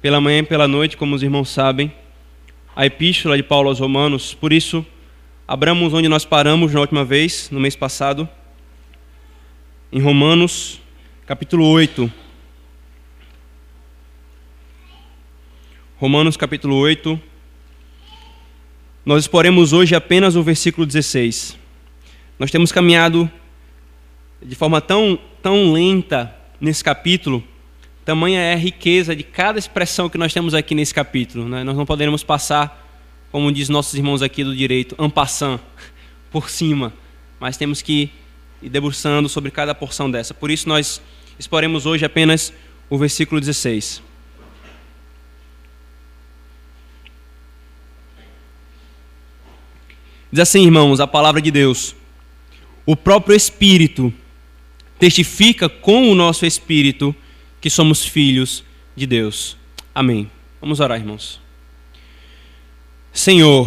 pela manhã e pela noite, como os irmãos sabem, a epístola de Paulo aos Romanos. Por isso, abramos onde nós paramos na última vez, no mês passado, em Romanos, capítulo 8. Romanos, capítulo 8. Nós exporemos hoje apenas o versículo 16. Nós temos caminhado de forma tão, tão lenta nesse capítulo Tamanha é a riqueza de cada expressão que nós temos aqui nesse capítulo. Né? Nós não poderemos passar, como diz nossos irmãos aqui do direito, en passant, por cima, mas temos que ir debruçando sobre cada porção dessa. Por isso nós exporemos hoje apenas o versículo 16. Diz assim, irmãos, a palavra de Deus. O próprio Espírito testifica com o nosso Espírito que somos filhos de Deus. Amém. Vamos orar, irmãos. Senhor,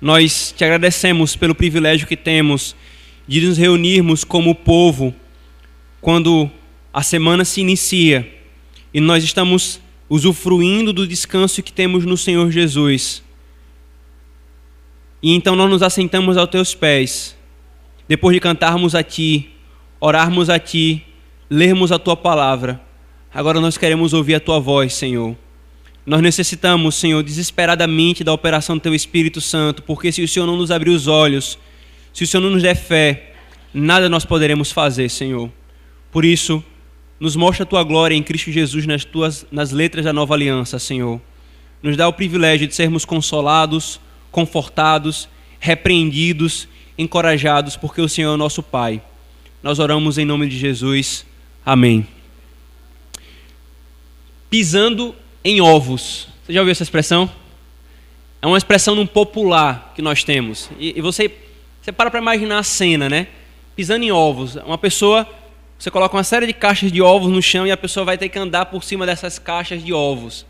nós te agradecemos pelo privilégio que temos de nos reunirmos como povo quando a semana se inicia e nós estamos usufruindo do descanso que temos no Senhor Jesus. E então nós nos assentamos aos teus pés, depois de cantarmos a Ti, orarmos a Ti, lermos a Tua palavra Agora nós queremos ouvir a tua voz, Senhor. Nós necessitamos, Senhor, desesperadamente da operação do teu Espírito Santo, porque se o Senhor não nos abrir os olhos, se o Senhor não nos der fé, nada nós poderemos fazer, Senhor. Por isso, nos mostra a tua glória em Cristo Jesus nas tuas nas letras da nova aliança, Senhor. Nos dá o privilégio de sermos consolados, confortados, repreendidos, encorajados, porque o Senhor é o nosso Pai. Nós oramos em nome de Jesus. Amém pisando em ovos. Você já ouviu essa expressão? É uma expressão num popular que nós temos. E, e você, você para para imaginar a cena, né? Pisando em ovos. Uma pessoa, você coloca uma série de caixas de ovos no chão e a pessoa vai ter que andar por cima dessas caixas de ovos.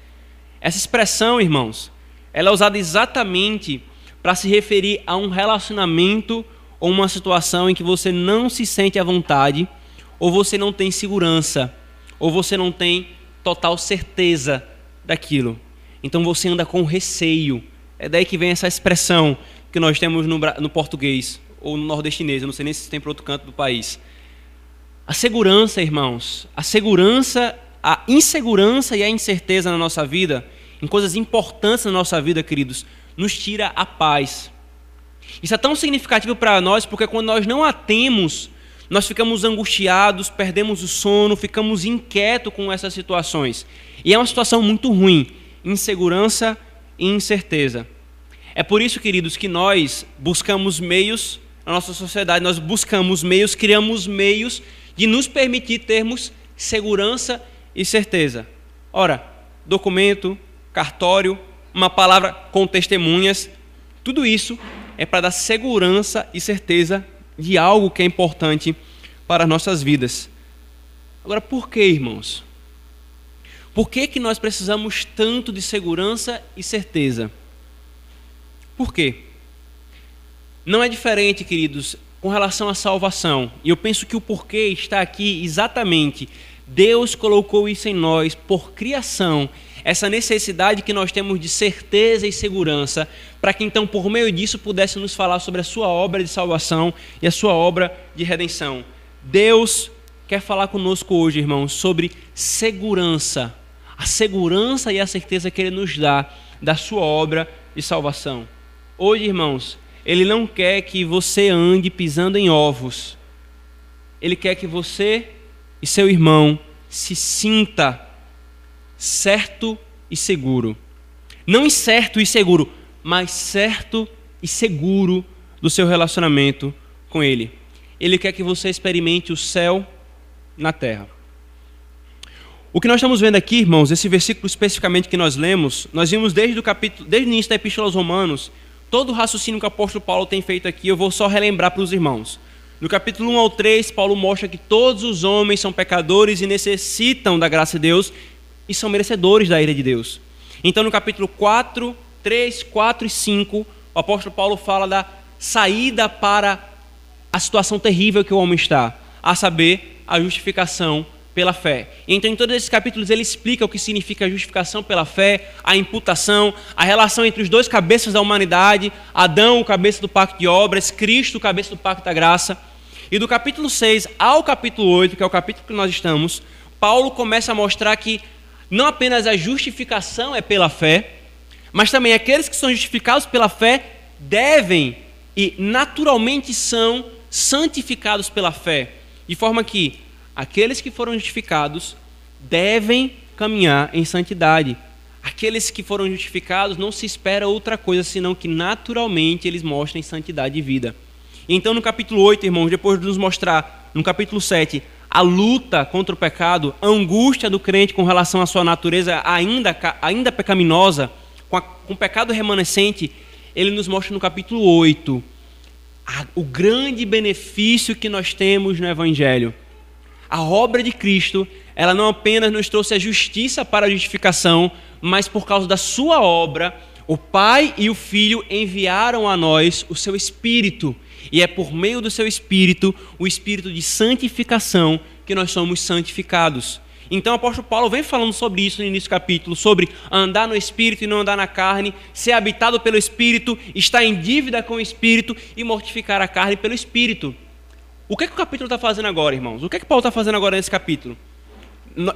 Essa expressão, irmãos, ela é usada exatamente para se referir a um relacionamento ou uma situação em que você não se sente à vontade, ou você não tem segurança, ou você não tem total certeza daquilo. Então você anda com receio. É daí que vem essa expressão que nós temos no, no português ou no nordestinês, eu não sei nem se tem para outro canto do país. A segurança, irmãos, a segurança, a insegurança e a incerteza na nossa vida, em coisas importantes na nossa vida, queridos, nos tira a paz. Isso é tão significativo para nós porque quando nós não a temos, nós ficamos angustiados, perdemos o sono, ficamos inquietos com essas situações. E é uma situação muito ruim, insegurança e incerteza. É por isso, queridos, que nós buscamos meios, na nossa sociedade, nós buscamos meios, criamos meios de nos permitir termos segurança e certeza. Ora, documento, cartório, uma palavra com testemunhas, tudo isso é para dar segurança e certeza de algo que é importante para as nossas vidas. Agora, por que, irmãos? Por que, que nós precisamos tanto de segurança e certeza? Por quê? Não é diferente, queridos, com relação à salvação. E eu penso que o porquê está aqui exatamente. Deus colocou isso em nós por criação essa necessidade que nós temos de certeza e segurança, para que então, por meio disso, pudesse nos falar sobre a sua obra de salvação e a sua obra de redenção. Deus quer falar conosco hoje, irmãos, sobre segurança, a segurança e a certeza que Ele nos dá da sua obra de salvação. Hoje, irmãos, Ele não quer que você ande pisando em ovos, Ele quer que você e seu irmão se sinta certo e seguro. Não incerto e seguro, mas certo e seguro do seu relacionamento com Ele. Ele quer que você experimente o céu na terra. O que nós estamos vendo aqui, irmãos, esse versículo especificamente que nós lemos, nós vimos desde o capítulo, desde o início da Epístola aos Romanos, todo o raciocínio que o apóstolo Paulo tem feito aqui, eu vou só relembrar para os irmãos. No capítulo 1 ao 3, Paulo mostra que todos os homens são pecadores e necessitam da graça de Deus e são merecedores da ira de Deus. Então, no capítulo 4, 3, 4 e 5, o apóstolo Paulo fala da saída para a situação terrível que o homem está, a saber, a justificação pela fé. Então, em todos esses capítulos, ele explica o que significa a justificação pela fé, a imputação, a relação entre os dois cabeças da humanidade, Adão, o cabeça do pacto de obras, Cristo, o cabeça do pacto da graça. E do capítulo 6 ao capítulo 8, que é o capítulo que nós estamos, Paulo começa a mostrar que não apenas a justificação é pela fé, mas também aqueles que são justificados pela fé devem e naturalmente são santificados pela fé, de forma que aqueles que foram justificados devem caminhar em santidade. Aqueles que foram justificados não se espera outra coisa senão que naturalmente eles mostrem santidade de vida. Então, no capítulo 8, irmãos, depois de nos mostrar, no capítulo 7, a luta contra o pecado, a angústia do crente com relação à sua natureza ainda, ainda pecaminosa, com, a, com o pecado remanescente, ele nos mostra no capítulo 8 a, o grande benefício que nós temos no Evangelho. A obra de Cristo, ela não apenas nos trouxe a justiça para a justificação, mas por causa da sua obra, o Pai e o Filho enviaram a nós o seu Espírito. E é por meio do seu Espírito, o Espírito de santificação, que nós somos santificados. Então o apóstolo Paulo vem falando sobre isso no início do capítulo, sobre andar no Espírito e não andar na carne, ser habitado pelo Espírito, estar em dívida com o Espírito e mortificar a carne pelo Espírito. O que, é que o capítulo está fazendo agora, irmãos? O que, é que Paulo está fazendo agora nesse capítulo?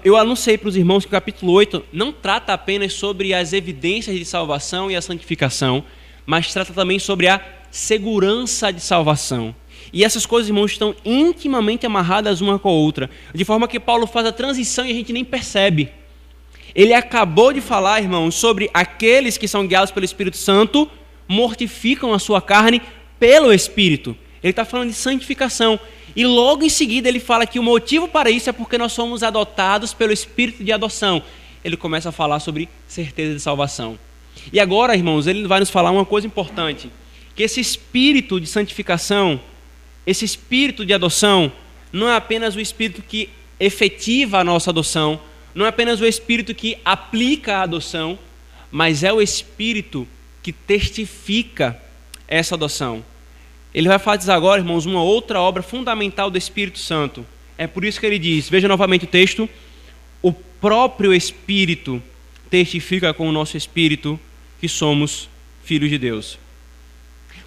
Eu anunciei para os irmãos que o capítulo 8 não trata apenas sobre as evidências de salvação e a santificação, mas trata também sobre a segurança de salvação. E essas coisas, irmãos, estão intimamente amarradas uma com a outra, de forma que Paulo faz a transição e a gente nem percebe. Ele acabou de falar, irmãos, sobre aqueles que são guiados pelo Espírito Santo, mortificam a sua carne pelo Espírito. Ele está falando de santificação. E logo em seguida ele fala que o motivo para isso é porque nós somos adotados pelo Espírito de adoção. Ele começa a falar sobre certeza de salvação. E agora, irmãos, ele vai nos falar uma coisa importante: que esse espírito de santificação esse espírito de adoção não é apenas o espírito que efetiva a nossa adoção, não é apenas o espírito que aplica a adoção, mas é o espírito que testifica essa adoção. Ele vai fazer agora, irmãos, uma outra obra fundamental do Espírito Santo. É por isso que ele diz, veja novamente o texto, o próprio Espírito testifica com o nosso espírito que somos filhos de Deus.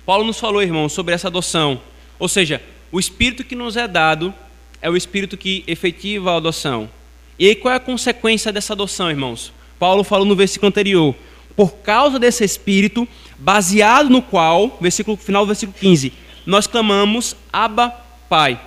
Paulo nos falou, irmãos, sobre essa adoção ou seja, o espírito que nos é dado é o espírito que efetiva a adoção. E aí qual é a consequência dessa adoção, irmãos? Paulo falou no versículo anterior: por causa desse espírito, baseado no qual, versículo final do versículo 15, nós clamamos Abba, Pai.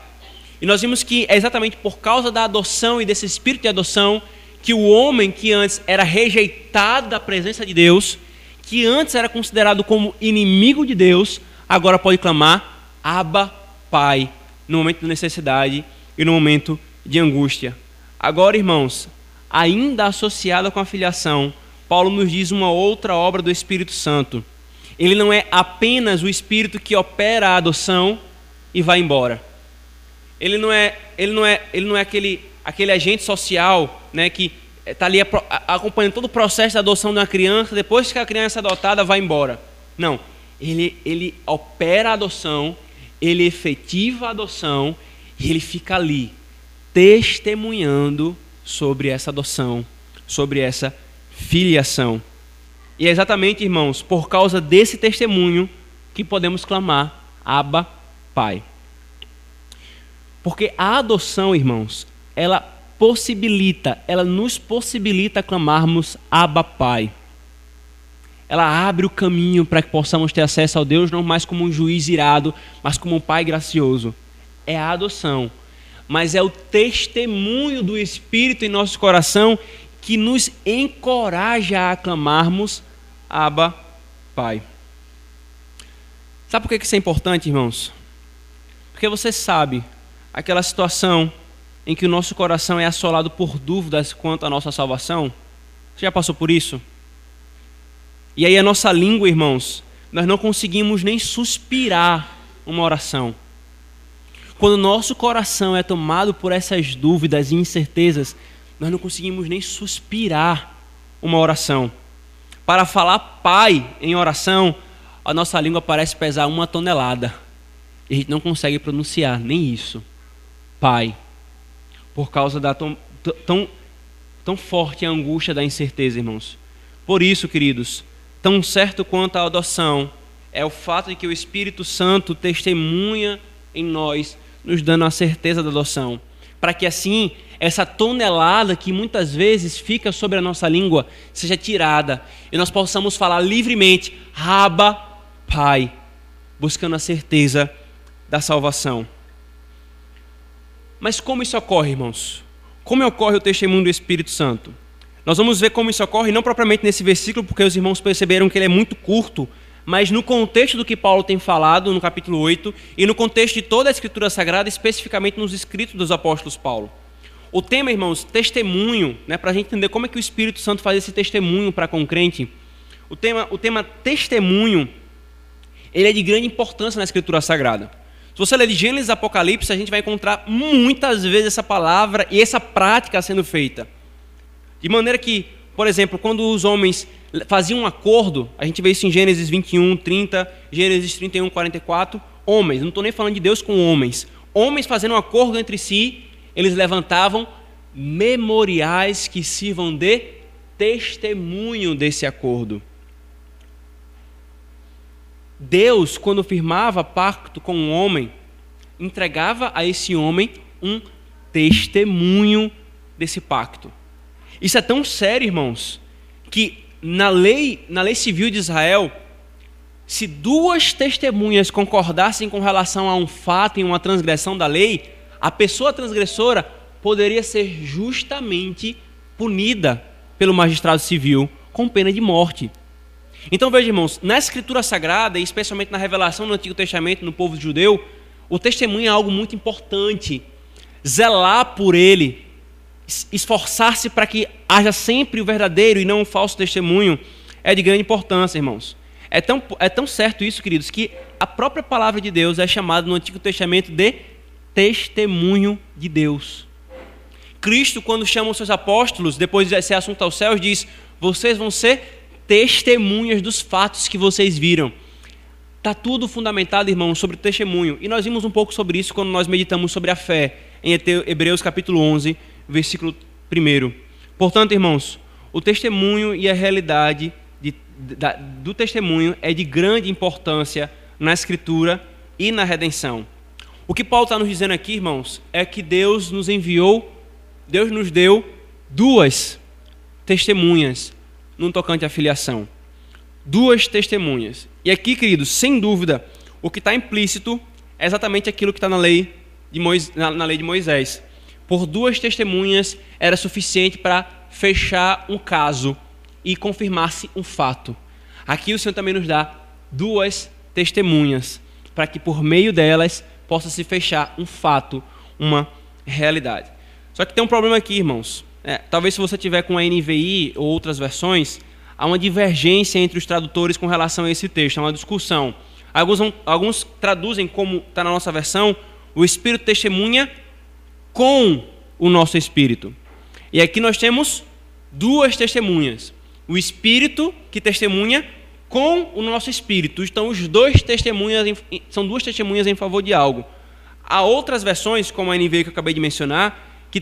E nós vimos que é exatamente por causa da adoção e desse espírito de adoção que o homem que antes era rejeitado da presença de Deus, que antes era considerado como inimigo de Deus, agora pode clamar Abba, Pai, no momento de necessidade e no momento de angústia. Agora, irmãos, ainda associada com a filiação, Paulo nos diz uma outra obra do Espírito Santo. Ele não é apenas o Espírito que opera a adoção e vai embora. Ele não é, ele não é, ele não é aquele, aquele agente social né, que está ali acompanhando todo o processo da adoção de uma criança, depois que a criança é adotada, vai embora. Não. Ele, ele opera a adoção ele efetiva a adoção e ele fica ali, testemunhando sobre essa adoção, sobre essa filiação. E é exatamente, irmãos, por causa desse testemunho que podemos clamar Abba, Pai. Porque a adoção, irmãos, ela possibilita, ela nos possibilita clamarmos Abba, Pai ela abre o caminho para que possamos ter acesso ao Deus não mais como um juiz irado, mas como um pai gracioso. É a adoção, mas é o testemunho do Espírito em nosso coração que nos encoraja a aclamarmos Abba, Pai. Sabe por que isso é importante, irmãos? Porque você sabe aquela situação em que o nosso coração é assolado por dúvidas quanto à nossa salvação? Você já passou por isso? E aí a nossa língua, irmãos, nós não conseguimos nem suspirar uma oração. Quando o nosso coração é tomado por essas dúvidas e incertezas, nós não conseguimos nem suspirar uma oração. Para falar Pai em oração, a nossa língua parece pesar uma tonelada. E a gente não consegue pronunciar nem isso. Pai. Por causa da tão, tão, tão forte angústia da incerteza, irmãos. Por isso, queridos, tão certo quanto a adoção é o fato de que o Espírito Santo testemunha em nós, nos dando a certeza da adoção, para que assim essa tonelada que muitas vezes fica sobre a nossa língua seja tirada e nós possamos falar livremente, Raba, Pai, buscando a certeza da salvação. Mas como isso ocorre, irmãos? Como ocorre o testemunho do Espírito Santo? Nós vamos ver como isso ocorre, não propriamente nesse versículo, porque os irmãos perceberam que ele é muito curto, mas no contexto do que Paulo tem falado no capítulo 8 e no contexto de toda a Escritura Sagrada, especificamente nos escritos dos apóstolos Paulo. O tema, irmãos, testemunho, né, para a gente entender como é que o Espírito Santo faz esse testemunho para com o crente, o tema, o tema testemunho, ele é de grande importância na Escritura Sagrada. Se você ler Gênesis Apocalipse, a gente vai encontrar muitas vezes essa palavra e essa prática sendo feita. De maneira que, por exemplo, quando os homens faziam um acordo, a gente vê isso em Gênesis 21, 30, Gênesis 31, 44, homens, não estou nem falando de Deus com homens, homens fazendo um acordo entre si, eles levantavam memoriais que sirvam de testemunho desse acordo. Deus, quando firmava pacto com um homem, entregava a esse homem um testemunho desse pacto. Isso é tão sério, irmãos, que na lei, na lei civil de Israel, se duas testemunhas concordassem com relação a um fato e uma transgressão da lei, a pessoa transgressora poderia ser justamente punida pelo magistrado civil com pena de morte. Então veja, irmãos, na Escritura Sagrada, e especialmente na revelação do Antigo Testamento no povo judeu, o testemunho é algo muito importante. Zelar por ele, esforçar-se para que haja sempre o verdadeiro e não o falso testemunho, é de grande importância, irmãos. É tão, é tão certo isso, queridos, que a própria palavra de Deus é chamada no Antigo Testamento de testemunho de Deus. Cristo, quando chama os seus apóstolos, depois de ser assunto aos céus, diz: Vocês vão ser testemunhas dos fatos que vocês viram. Está tudo fundamentado, irmãos, sobre o testemunho. E nós vimos um pouco sobre isso quando nós meditamos sobre a fé, em Hebreus capítulo 11, versículo 1. Portanto, irmãos, o testemunho e a realidade de, da, do testemunho é de grande importância na Escritura e na redenção. O que Paulo está nos dizendo aqui, irmãos, é que Deus nos enviou, Deus nos deu duas testemunhas no tocante à filiação. Duas testemunhas. E aqui, queridos, sem dúvida, o que está implícito é exatamente aquilo que está na na, na lei de Moisés. Por duas testemunhas era suficiente para fechar um caso e confirmar-se um fato. Aqui o Senhor também nos dá duas testemunhas, para que por meio delas possa se fechar um fato, uma realidade. Só que tem um problema aqui, irmãos. É, talvez se você tiver com a NVI ou outras versões, há uma divergência entre os tradutores com relação a esse texto, há uma discussão. Alguns, alguns traduzem como está na nossa versão, o Espírito testemunha com o nosso Espírito. E aqui nós temos duas testemunhas. O Espírito que testemunha com o nosso Espírito. Então, os dois testemunhas são duas testemunhas em favor de algo. Há outras versões, como a NVI que eu acabei de mencionar, que,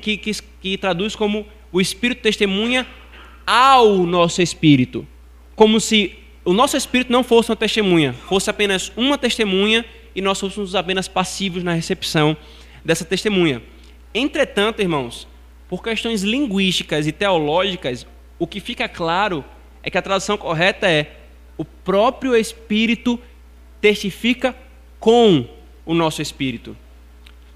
que, que, que traduz como o Espírito testemunha ao nosso Espírito. Como se o nosso Espírito não fosse uma testemunha, fosse apenas uma testemunha e nós fôssemos apenas passivos na recepção dessa testemunha. Entretanto, irmãos, por questões linguísticas e teológicas, o que fica claro é que a tradução correta é o próprio Espírito testifica com o nosso Espírito.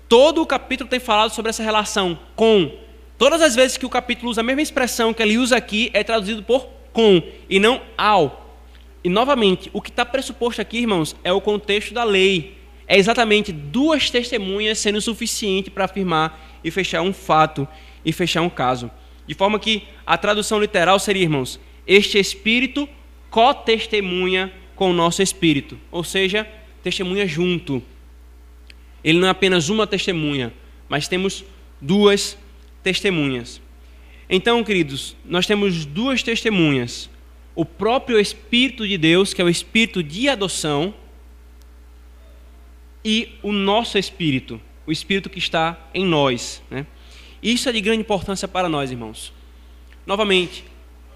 Todo o capítulo tem falado sobre essa relação com. Todas as vezes que o capítulo usa a mesma expressão que ele usa aqui, é traduzido por com e não ao. E novamente, o que está pressuposto aqui, irmãos, é o contexto da lei. É exatamente duas testemunhas sendo suficiente para afirmar e fechar um fato e fechar um caso. De forma que a tradução literal seria, irmãos, este espírito co-testemunha com o nosso espírito, ou seja, testemunha junto. Ele não é apenas uma testemunha, mas temos duas testemunhas. Então, queridos, nós temos duas testemunhas. O próprio Espírito de Deus, que é o Espírito de adoção, e o nosso Espírito, o Espírito que está em nós. Né? Isso é de grande importância para nós, irmãos. Novamente,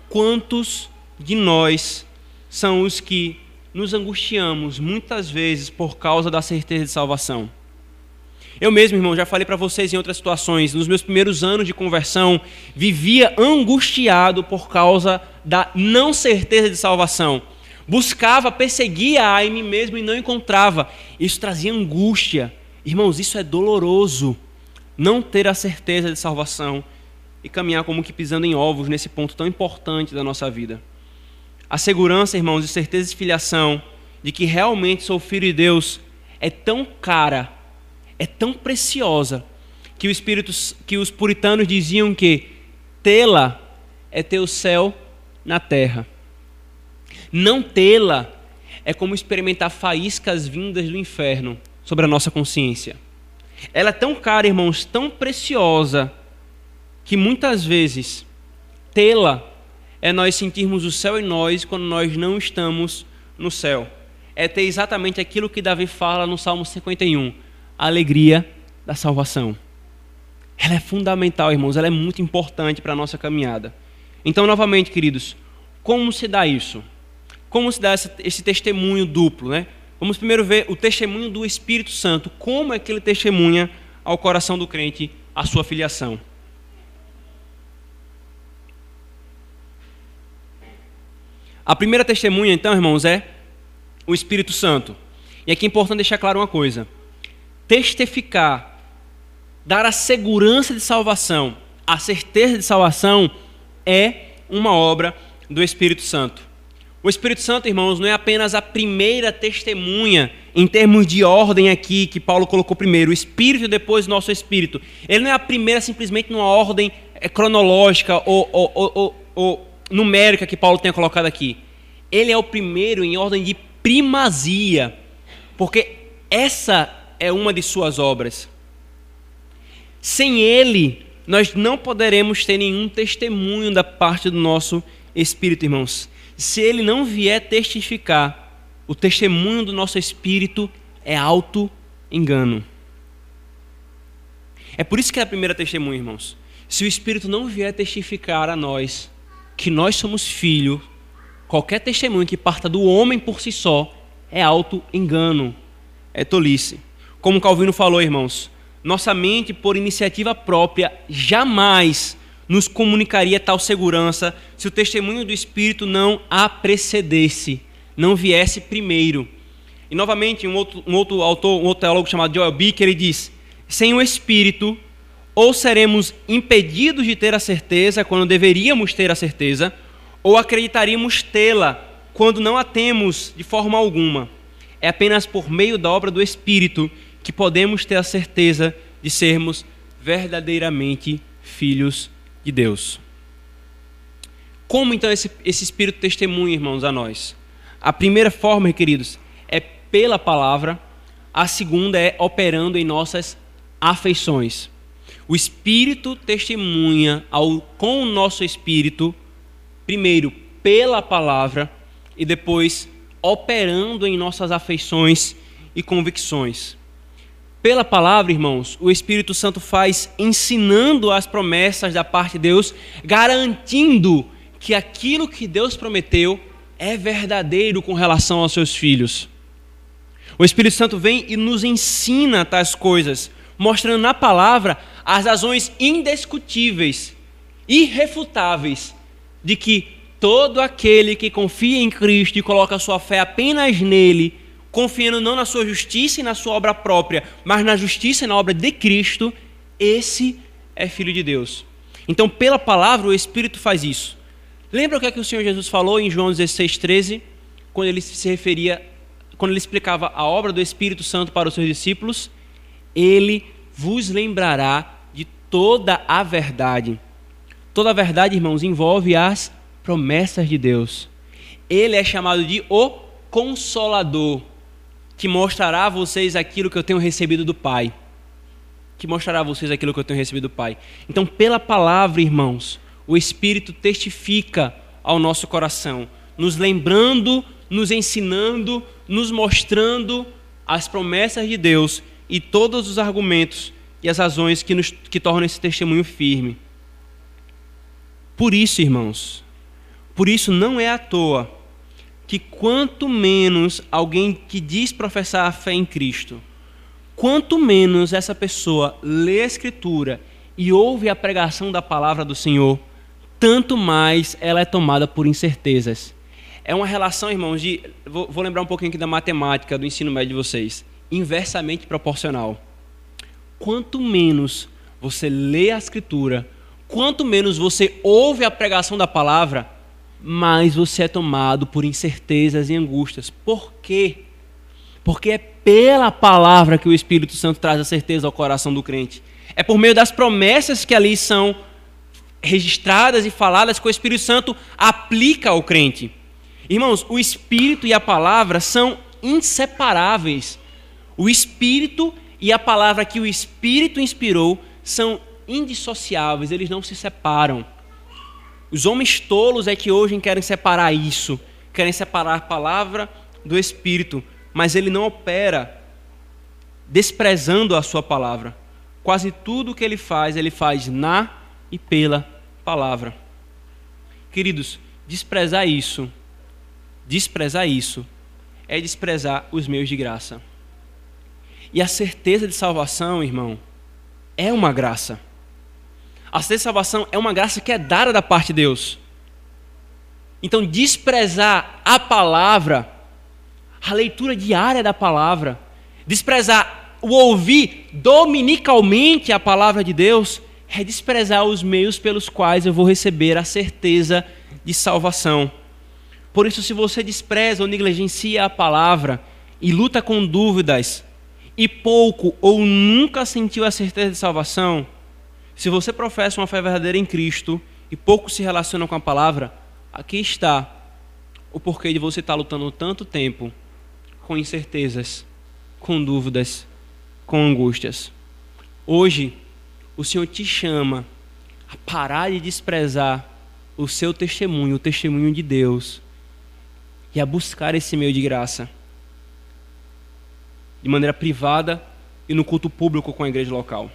quantos de nós são os que nos angustiamos muitas vezes por causa da certeza de salvação? Eu mesmo, irmão, já falei para vocês em outras situações, nos meus primeiros anos de conversão, vivia angustiado por causa da não certeza de salvação. Buscava, perseguia a mim mesmo e não encontrava. Isso trazia angústia. Irmãos, isso é doloroso. Não ter a certeza de salvação e caminhar como que pisando em ovos nesse ponto tão importante da nossa vida. A segurança, irmãos, e certeza de filiação, de que realmente sou filho de Deus, é tão cara é tão preciosa que, o Espírito, que os puritanos diziam que tê-la é ter o céu na terra. Não tê-la é como experimentar faíscas vindas do inferno sobre a nossa consciência. Ela é tão cara, irmãos, tão preciosa, que muitas vezes tê-la é nós sentirmos o céu em nós quando nós não estamos no céu. É ter exatamente aquilo que Davi fala no Salmo 51 a alegria da salvação. Ela é fundamental, irmãos, ela é muito importante para a nossa caminhada. Então, novamente, queridos, como se dá isso? Como se dá esse testemunho duplo, né? Vamos primeiro ver o testemunho do Espírito Santo. Como é que ele testemunha ao coração do crente a sua filiação? A primeira testemunha, então, irmãos, é o Espírito Santo. E aqui é importante deixar claro uma coisa testificar, dar a segurança de salvação, a certeza de salvação, é uma obra do Espírito Santo. O Espírito Santo, irmãos, não é apenas a primeira testemunha em termos de ordem aqui que Paulo colocou primeiro, o Espírito e depois o nosso Espírito. Ele não é a primeira simplesmente numa ordem é, cronológica ou, ou, ou, ou numérica que Paulo tenha colocado aqui. Ele é o primeiro em ordem de primazia, porque essa é uma de suas obras. Sem ele, nós não poderemos ter nenhum testemunho da parte do nosso espírito, irmãos. Se ele não vier testificar, o testemunho do nosso espírito é auto engano. É por isso que é a primeira testemunha, irmãos. Se o espírito não vier testificar a nós que nós somos filhos, qualquer testemunho que parta do homem por si só é auto engano, é tolice. Como Calvino falou, irmãos, nossa mente, por iniciativa própria, jamais nos comunicaria tal segurança se o testemunho do Espírito não a precedesse, não viesse primeiro. E novamente, um outro, um outro autor, um outro teólogo chamado Joel Bick, ele diz: sem o Espírito, ou seremos impedidos de ter a certeza quando deveríamos ter a certeza, ou acreditaríamos tê-la quando não a temos de forma alguma. É apenas por meio da obra do Espírito que podemos ter a certeza de sermos verdadeiramente filhos de Deus. Como então esse, esse Espírito testemunha, irmãos, a nós? A primeira forma, queridos, é pela palavra, a segunda é operando em nossas afeições. O Espírito testemunha ao, com o nosso espírito, primeiro pela palavra e depois operando em nossas afeições e convicções. Pela palavra, irmãos, o Espírito Santo faz ensinando as promessas da parte de Deus, garantindo que aquilo que Deus prometeu é verdadeiro com relação aos seus filhos. O Espírito Santo vem e nos ensina tais coisas, mostrando na palavra as razões indiscutíveis, irrefutáveis, de que todo aquele que confia em Cristo e coloca sua fé apenas nele confiando não na sua justiça e na sua obra própria, mas na justiça e na obra de Cristo, esse é filho de Deus. Então, pela palavra, o Espírito faz isso. Lembra o que, é que o Senhor Jesus falou em João 16, 13, quando ele se referia, quando ele explicava a obra do Espírito Santo para os seus discípulos? Ele vos lembrará de toda a verdade. Toda a verdade, irmãos, envolve as promessas de Deus. Ele é chamado de o Consolador que mostrará a vocês aquilo que eu tenho recebido do Pai. Que mostrará a vocês aquilo que eu tenho recebido do Pai. Então, pela palavra, irmãos, o Espírito testifica ao nosso coração, nos lembrando, nos ensinando, nos mostrando as promessas de Deus e todos os argumentos e as razões que, nos, que tornam esse testemunho firme. Por isso, irmãos, por isso não é à toa que quanto menos alguém que diz professar a fé em Cristo, quanto menos essa pessoa lê a Escritura e ouve a pregação da palavra do Senhor, tanto mais ela é tomada por incertezas. É uma relação, irmãos, de. Vou, vou lembrar um pouquinho aqui da matemática do ensino médio de vocês. Inversamente proporcional. Quanto menos você lê a Escritura, quanto menos você ouve a pregação da palavra, mais você é tomado por incertezas e angústias. Por quê? Porque é pela palavra que o Espírito Santo traz a certeza ao coração do crente. É por meio das promessas que ali são registradas e faladas que o Espírito Santo aplica ao crente. Irmãos, o Espírito e a palavra são inseparáveis. O Espírito e a palavra que o Espírito inspirou são indissociáveis, eles não se separam. Os homens tolos é que hoje querem separar isso, querem separar a palavra do Espírito, mas ele não opera desprezando a sua palavra. Quase tudo que ele faz, ele faz na e pela palavra. Queridos, desprezar isso, desprezar isso, é desprezar os meios de graça. E a certeza de salvação, irmão, é uma graça. A salvação é uma graça que é dada da parte de Deus. Então, desprezar a palavra, a leitura diária da palavra, desprezar o ouvir dominicalmente a palavra de Deus, é desprezar os meios pelos quais eu vou receber a certeza de salvação. Por isso, se você despreza ou negligencia a palavra e luta com dúvidas, e pouco ou nunca sentiu a certeza de salvação, se você professa uma fé verdadeira em Cristo e pouco se relaciona com a palavra, aqui está o porquê de você estar lutando tanto tempo com incertezas, com dúvidas, com angústias. Hoje, o Senhor te chama a parar de desprezar o seu testemunho, o testemunho de Deus, e a buscar esse meio de graça, de maneira privada e no culto público com a igreja local.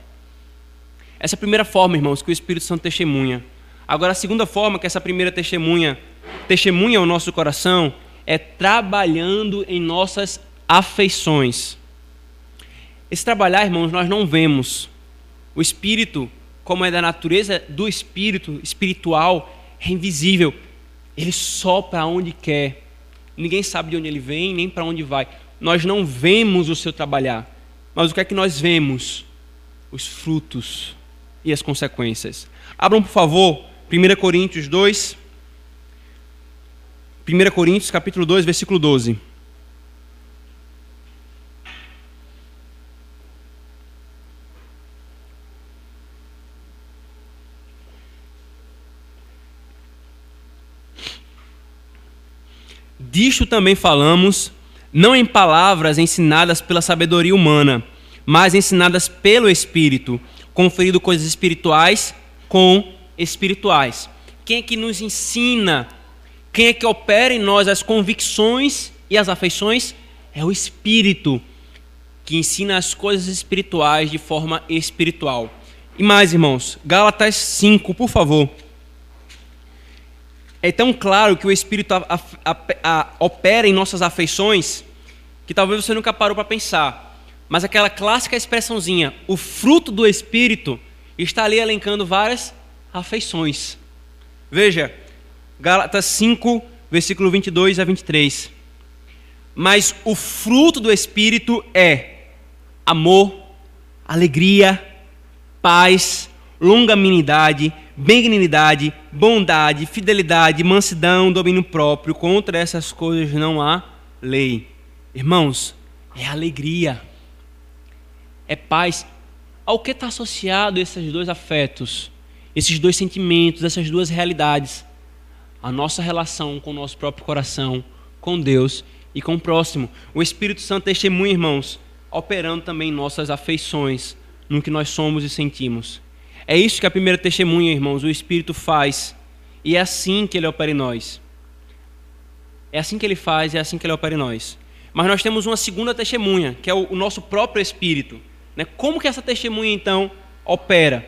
Essa é a primeira forma, irmãos, que o Espírito Santo testemunha. Agora, a segunda forma que essa primeira testemunha testemunha o nosso coração é trabalhando em nossas afeições. Esse trabalhar, irmãos, nós não vemos. O Espírito, como é da natureza do Espírito, espiritual, é invisível. Ele sopra onde quer. Ninguém sabe de onde ele vem, nem para onde vai. Nós não vemos o seu trabalhar. Mas o que é que nós vemos? Os frutos e as consequências. Abram, por favor, 1 Coríntios 2. 1 Coríntios, capítulo 2, versículo 12. Disto também falamos, não em palavras ensinadas pela sabedoria humana, mas ensinadas pelo Espírito, conferido coisas espirituais com espirituais. Quem é que nos ensina? Quem é que opera em nós as convicções e as afeições? É o Espírito, que ensina as coisas espirituais de forma espiritual. E mais, irmãos, Gálatas 5, por favor. É tão claro que o Espírito a, a, a, opera em nossas afeições que talvez você nunca parou para pensar. Mas aquela clássica expressãozinha, o fruto do Espírito, está ali elencando várias afeições. Veja, Gálatas 5, versículo 22 a 23. Mas o fruto do Espírito é amor, alegria, paz, longanimidade, benignidade, bondade, fidelidade, mansidão, domínio próprio. Contra essas coisas não há lei. Irmãos, é alegria é paz. Ao que está associado esses dois afetos, esses dois sentimentos, essas duas realidades? A nossa relação com o nosso próprio coração, com Deus e com o próximo. O Espírito Santo testemunha, irmãos, operando também nossas afeições, no que nós somos e sentimos. É isso que a primeira testemunha, irmãos, o Espírito faz. E é assim que ele opera em nós. É assim que ele faz, é assim que ele opera em nós. mas nós temos uma segunda testemunha, que é o, o nosso próprio espírito. Né? Como que essa testemunha, então, opera?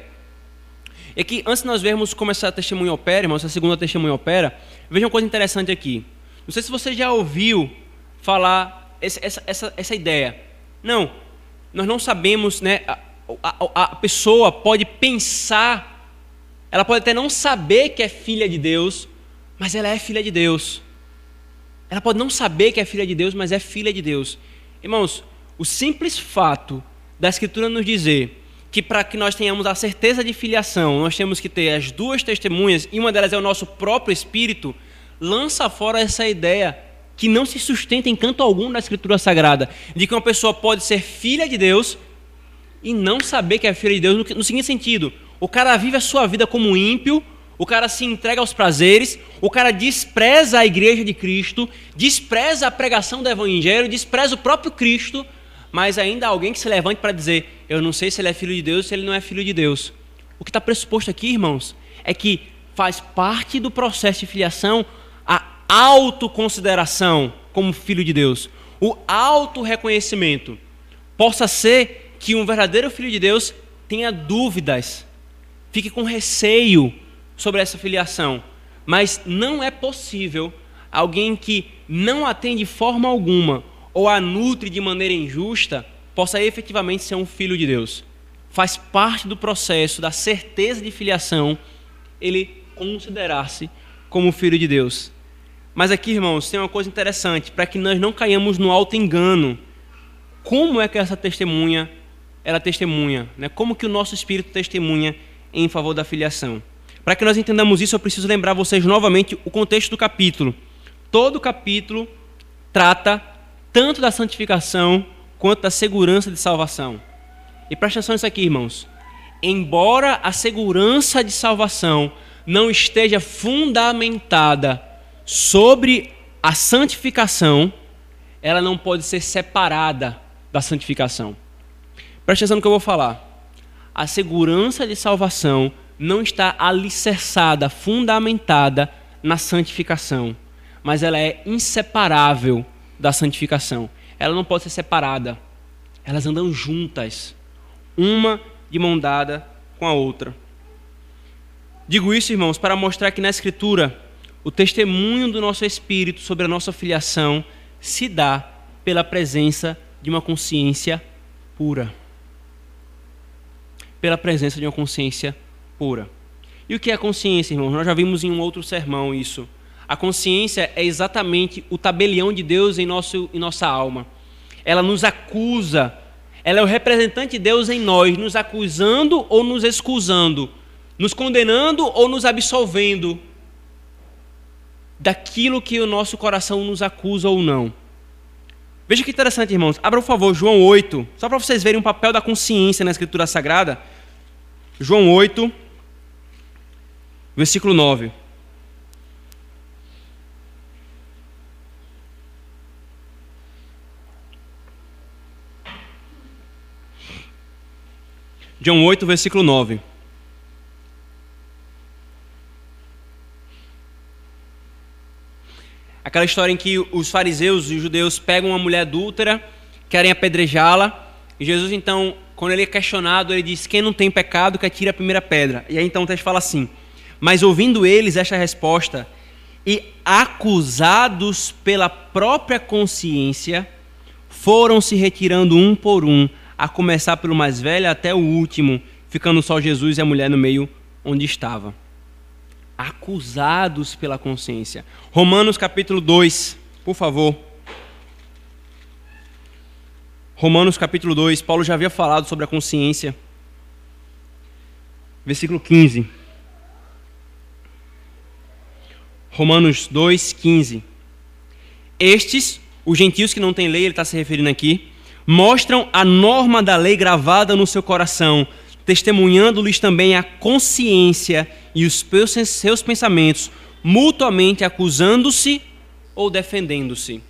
É que antes de nós vermos como essa testemunha opera, irmãos, essa segunda testemunha opera, veja uma coisa interessante aqui. Não sei se você já ouviu falar essa, essa, essa, essa ideia. Não, nós não sabemos, né? A, a, a pessoa pode pensar, ela pode até não saber que é filha de Deus, mas ela é filha de Deus. Ela pode não saber que é filha de Deus, mas é filha de Deus. Irmãos, o simples fato da Escritura nos dizer que para que nós tenhamos a certeza de filiação, nós temos que ter as duas testemunhas, e uma delas é o nosso próprio espírito, lança fora essa ideia que não se sustenta em canto algum da Escritura Sagrada, de que uma pessoa pode ser filha de Deus e não saber que é filha de Deus, no seguinte sentido: o cara vive a sua vida como ímpio, o cara se entrega aos prazeres, o cara despreza a igreja de Cristo, despreza a pregação do Evangelho, despreza o próprio Cristo, mas ainda alguém que se levante para dizer: Eu não sei se ele é filho de Deus ou se ele não é filho de Deus. O que está pressuposto aqui, irmãos, é que faz parte do processo de filiação a autoconsideração como filho de Deus, o auto-reconhecimento. Possa ser que um verdadeiro filho de Deus tenha dúvidas, fique com receio sobre essa filiação, mas não é possível alguém que não atende de forma alguma ou a nutre de maneira injusta possa efetivamente ser um filho de Deus. Faz parte do processo da certeza de filiação ele considerar-se como filho de Deus. Mas aqui, irmãos, tem uma coisa interessante, para que nós não caiamos no alto engano. Como é que essa testemunha, ela testemunha? Né? Como que o nosso espírito testemunha em favor da filiação? Para que nós entendamos isso, eu preciso lembrar vocês novamente o contexto do capítulo. Todo capítulo trata tanto da santificação quanto da segurança de salvação. E presta atenção nisso aqui, irmãos. Embora a segurança de salvação não esteja fundamentada sobre a santificação, ela não pode ser separada da santificação. Presta atenção no que eu vou falar. A segurança de salvação não está alicerçada, fundamentada na santificação, mas ela é inseparável da santificação. Ela não pode ser separada. Elas andam juntas, uma de mão dada com a outra. Digo isso, irmãos, para mostrar que na Escritura o testemunho do nosso espírito sobre a nossa filiação se dá pela presença de uma consciência pura. Pela presença de uma consciência pura. E o que é consciência, irmãos? Nós já vimos em um outro sermão isso. A consciência é exatamente o tabelião de Deus em, nosso, em nossa alma. Ela nos acusa, ela é o representante de Deus em nós, nos acusando ou nos excusando, nos condenando ou nos absolvendo daquilo que o nosso coração nos acusa ou não. Veja que interessante, irmãos. Abra, por favor, João 8, só para vocês verem o papel da consciência na Escritura Sagrada. João 8, versículo 9. João 8, versículo 9. Aquela história em que os fariseus e os judeus pegam uma mulher adúltera, querem apedrejá-la, e Jesus então, quando ele é questionado, ele diz: Quem não tem pecado, que atire a primeira pedra. E aí então o texto fala assim: Mas ouvindo eles esta resposta, e acusados pela própria consciência, foram se retirando um por um, a começar pelo mais velho até o último, ficando só Jesus e a mulher no meio onde estava acusados pela consciência. Romanos capítulo 2, por favor. Romanos capítulo 2, Paulo já havia falado sobre a consciência. Versículo 15. Romanos 2, 15. Estes, os gentios que não têm lei, ele está se referindo aqui, mostram a norma da lei gravada no seu coração, testemunhando-lhes também a consciência e os seus pensamentos, mutuamente acusando-se ou defendendo-se.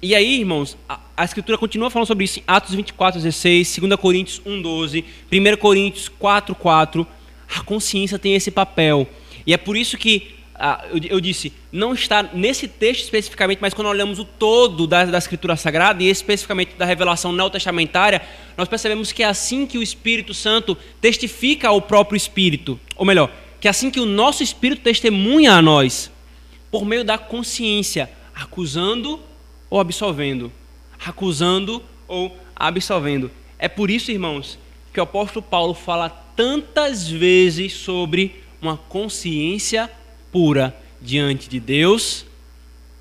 E aí, irmãos, a, a, Escritura continua falando sobre isso em Atos 24, 16, 2 Coríntios 1, 12, 1 Coríntios 4, 4. A consciência tem esse papel. E é por isso que ah, eu, disse, não está nesse texto especificamente, mas quando olhamos o todo da, da Escritura Sagrada e especificamente da revelação neotestamentária, nós percebemos que é assim que o Espírito Santo testifica ao próprio Espírito, ou melhor, que é assim que o nosso Espírito testemunha a nós, por meio da consciência, acusando ou absolvendo, acusando ou absolvendo. É por isso, irmãos, que o apóstolo Paulo fala tantas vezes sobre uma consciência pura diante de Deus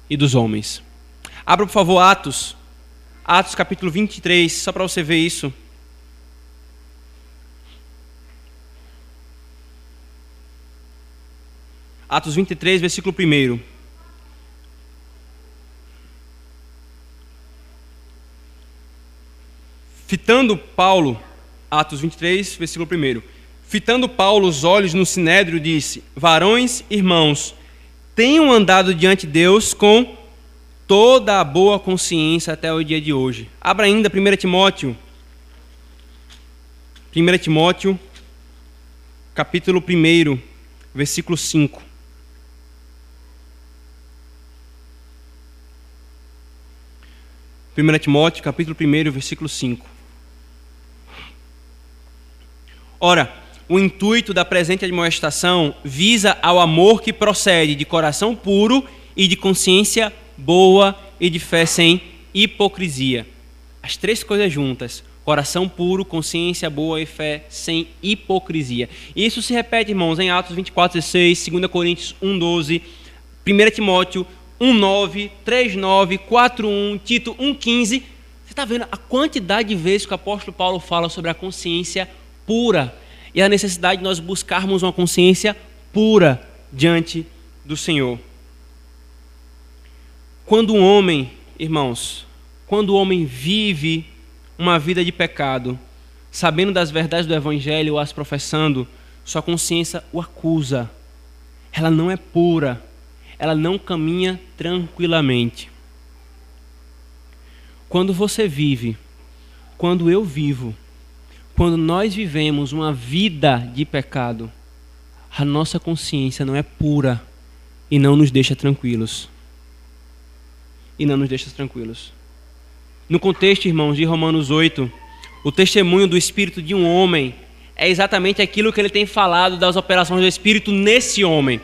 e dos homens. Abra, por favor, Atos. Atos capítulo 23, só para você ver isso. Atos 23, versículo 1. Fitando Paulo, Atos 23, versículo 1. Fitando Paulo os olhos no sinédrio, disse: Varões, irmãos, tenham andado diante de Deus com toda a boa consciência até o dia de hoje. Abra ainda 1 Timóteo. 1 Timóteo, capítulo 1, versículo 5. Primeira Timóteo, capítulo 1, versículo 5. Ora, o intuito da presente admoestação visa ao amor que procede de coração puro e de consciência boa e de fé sem hipocrisia. As três coisas juntas: coração puro, consciência boa e fé sem hipocrisia. Isso se repete, irmãos, em Atos 24, 16, 2 Coríntios 1, 12, 1 Timóteo 1, 9, 3, 9, 4, 1, Tito 1, 15. Você está vendo a quantidade de vezes que o apóstolo Paulo fala sobre a consciência pura e a necessidade de nós buscarmos uma consciência pura diante do Senhor. Quando um homem, irmãos, quando o homem vive uma vida de pecado, sabendo das verdades do Evangelho ou as professando, sua consciência o acusa. Ela não é pura, ela não caminha tranquilamente. Quando você vive, quando eu vivo, quando nós vivemos uma vida de pecado, a nossa consciência não é pura e não nos deixa tranquilos. E não nos deixa tranquilos. No contexto, irmãos, de Romanos 8, o testemunho do espírito de um homem é exatamente aquilo que ele tem falado das operações do espírito nesse homem.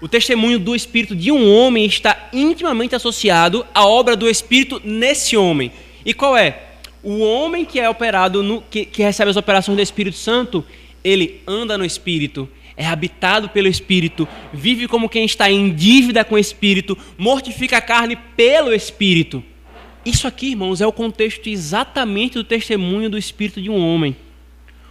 O testemunho do espírito de um homem está intimamente associado à obra do espírito nesse homem. E qual é? O homem que é operado, no, que, que recebe as operações do Espírito Santo, ele anda no Espírito, é habitado pelo Espírito, vive como quem está em dívida com o Espírito, mortifica a carne pelo Espírito. Isso aqui, irmãos, é o contexto exatamente do testemunho do Espírito de um homem.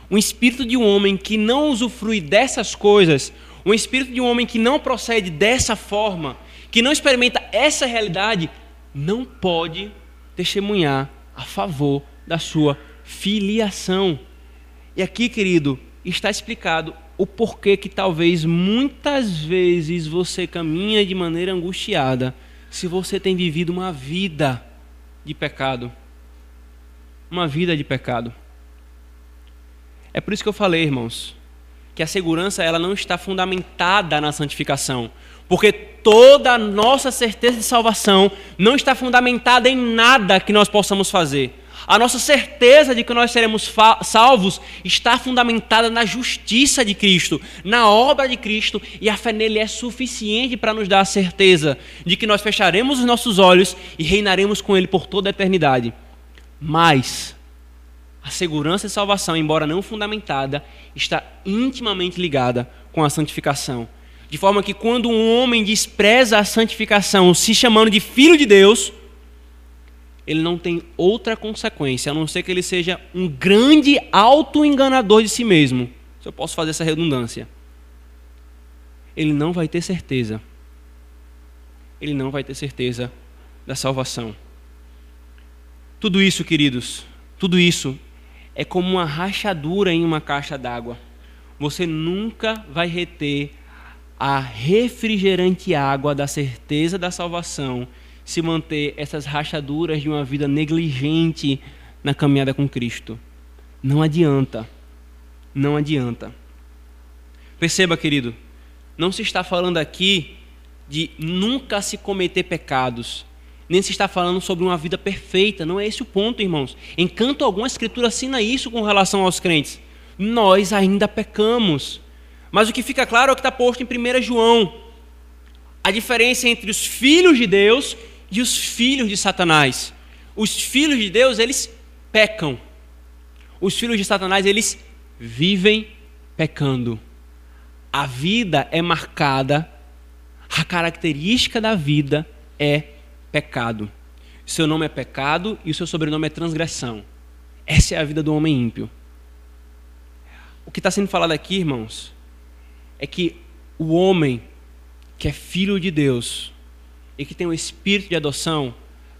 Um espírito de um homem que não usufrui dessas coisas, um espírito de um homem que não procede dessa forma, que não experimenta essa realidade, não pode testemunhar a favor da sua filiação. E aqui, querido, está explicado o porquê que talvez muitas vezes você caminha de maneira angustiada se você tem vivido uma vida de pecado. Uma vida de pecado. É por isso que eu falei, irmãos, que a segurança ela não está fundamentada na santificação, porque toda a nossa certeza de salvação não está fundamentada em nada que nós possamos fazer. A nossa certeza de que nós seremos salvos está fundamentada na justiça de Cristo, na obra de Cristo, e a fé nele é suficiente para nos dar a certeza de que nós fecharemos os nossos olhos e reinaremos com ele por toda a eternidade. Mas a segurança e salvação, embora não fundamentada, está intimamente ligada com a santificação. De forma que quando um homem despreza a santificação, se chamando de filho de Deus, ele não tem outra consequência, a não ser que ele seja um grande auto-enganador de si mesmo. Se eu posso fazer essa redundância. Ele não vai ter certeza. Ele não vai ter certeza da salvação. Tudo isso, queridos, tudo isso é como uma rachadura em uma caixa d'água. Você nunca vai reter a refrigerante água da certeza da salvação se manter essas rachaduras de uma vida negligente na caminhada com Cristo. Não adianta. Não adianta. Perceba, querido, não se está falando aqui de nunca se cometer pecados, nem se está falando sobre uma vida perfeita. Não é esse o ponto, irmãos. Em canto algum, a Escritura assina isso com relação aos crentes. Nós ainda pecamos. Mas o que fica claro é o que está posto em 1 João. A diferença entre os filhos de Deus e os filhos de Satanás. Os filhos de Deus, eles pecam. Os filhos de Satanás, eles vivem pecando. A vida é marcada, a característica da vida é pecado. Seu nome é pecado e o seu sobrenome é transgressão. Essa é a vida do homem ímpio. O que está sendo falado aqui, irmãos, é que o homem que é filho de Deus e que tem o espírito de adoção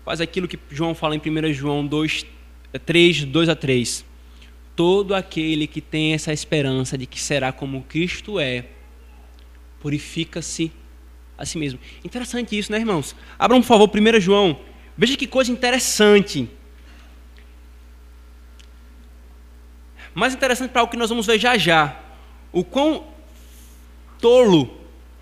faz aquilo que João fala em 1 João 2, 3, 2 a 3 todo aquele que tem essa esperança de que será como Cristo é, purifica-se a si mesmo. Interessante isso, né, irmãos? Abram, por favor, 1 João. Veja que coisa interessante. Mais interessante para o que nós vamos ver já já. O quão tolo,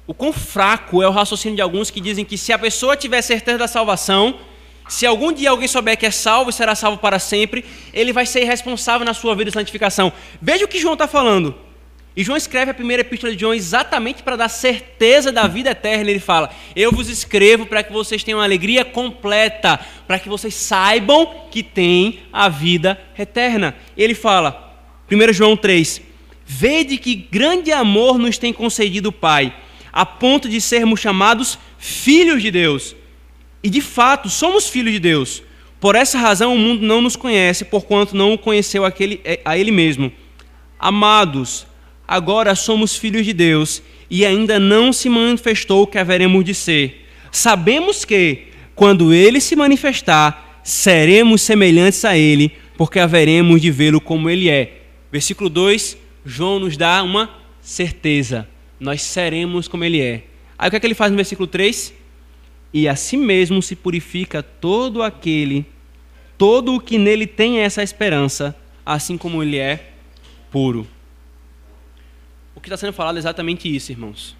o quão fraco é o raciocínio de alguns que dizem que se a pessoa tiver certeza da salvação, se algum dia alguém souber que é salvo e será salvo para sempre, ele vai ser irresponsável na sua vida de santificação. Veja o que João está falando. E João escreve a primeira epístola de João exatamente para dar certeza da vida eterna. Ele fala: Eu vos escrevo para que vocês tenham alegria completa, para que vocês saibam que têm a vida eterna. Ele fala, 1 João 3: Vede que grande amor nos tem concedido o Pai, a ponto de sermos chamados filhos de Deus. E de fato, somos filhos de Deus. Por essa razão o mundo não nos conhece, porquanto não o conheceu aquele, é, a ele mesmo. Amados, agora somos filhos de Deus e ainda não se manifestou o que haveremos de ser. Sabemos que, quando ele se manifestar, seremos semelhantes a ele, porque haveremos de vê-lo como ele é. Versículo 2, João nos dá uma certeza: nós seremos como ele é. Aí o que é que ele faz no versículo 3? e a si mesmo se purifica todo aquele, todo o que nele tem essa esperança, assim como ele é puro. O que está sendo falado é exatamente isso, irmãos.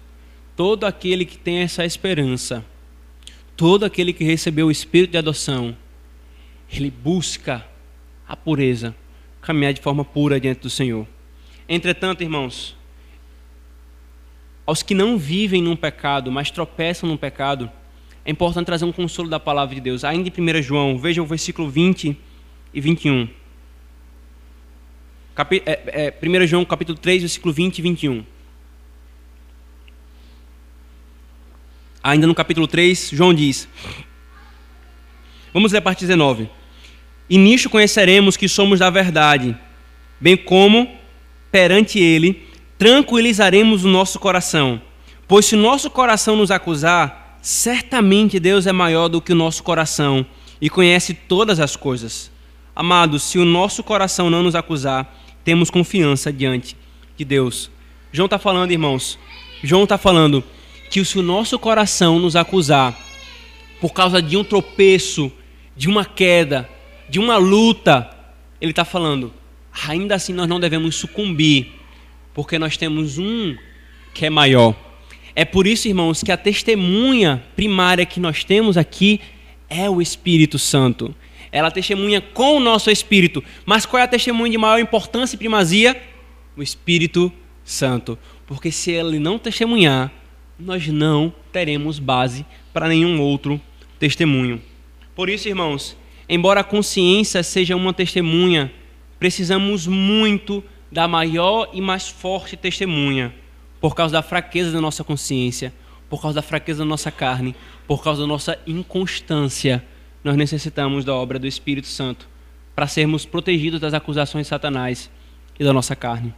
Todo aquele que tem essa esperança, todo aquele que recebeu o espírito de adoção, ele busca a pureza, caminhar de forma pura diante do Senhor. Entretanto, irmãos, aos que não vivem num pecado, mas tropeçam num pecado, é importante trazer um consolo da palavra de Deus. Ainda em 1 João, vejam o versículo 20 e 21. Capi, é, é, 1 João capítulo 3, versículo 20 e 21. Ainda no capítulo 3, João diz: Vamos ler a parte 19. E nisto conheceremos que somos da verdade, bem como perante Ele tranquilizaremos o nosso coração. Pois se o nosso coração nos acusar, Certamente Deus é maior do que o nosso coração e conhece todas as coisas. Amados, se o nosso coração não nos acusar, temos confiança diante de Deus. João está falando, irmãos, João está falando que se o nosso coração nos acusar por causa de um tropeço, de uma queda, de uma luta, ele está falando, ainda assim nós não devemos sucumbir, porque nós temos um que é maior. É por isso, irmãos, que a testemunha primária que nós temos aqui é o Espírito Santo. Ela testemunha com o nosso espírito. Mas qual é a testemunha de maior importância e primazia? O Espírito Santo. Porque se ele não testemunhar, nós não teremos base para nenhum outro testemunho. Por isso, irmãos, embora a consciência seja uma testemunha, precisamos muito da maior e mais forte testemunha por causa da fraqueza da nossa consciência, por causa da fraqueza da nossa carne, por causa da nossa inconstância, nós necessitamos da obra do Espírito Santo para sermos protegidos das acusações de Satanás e da nossa carne.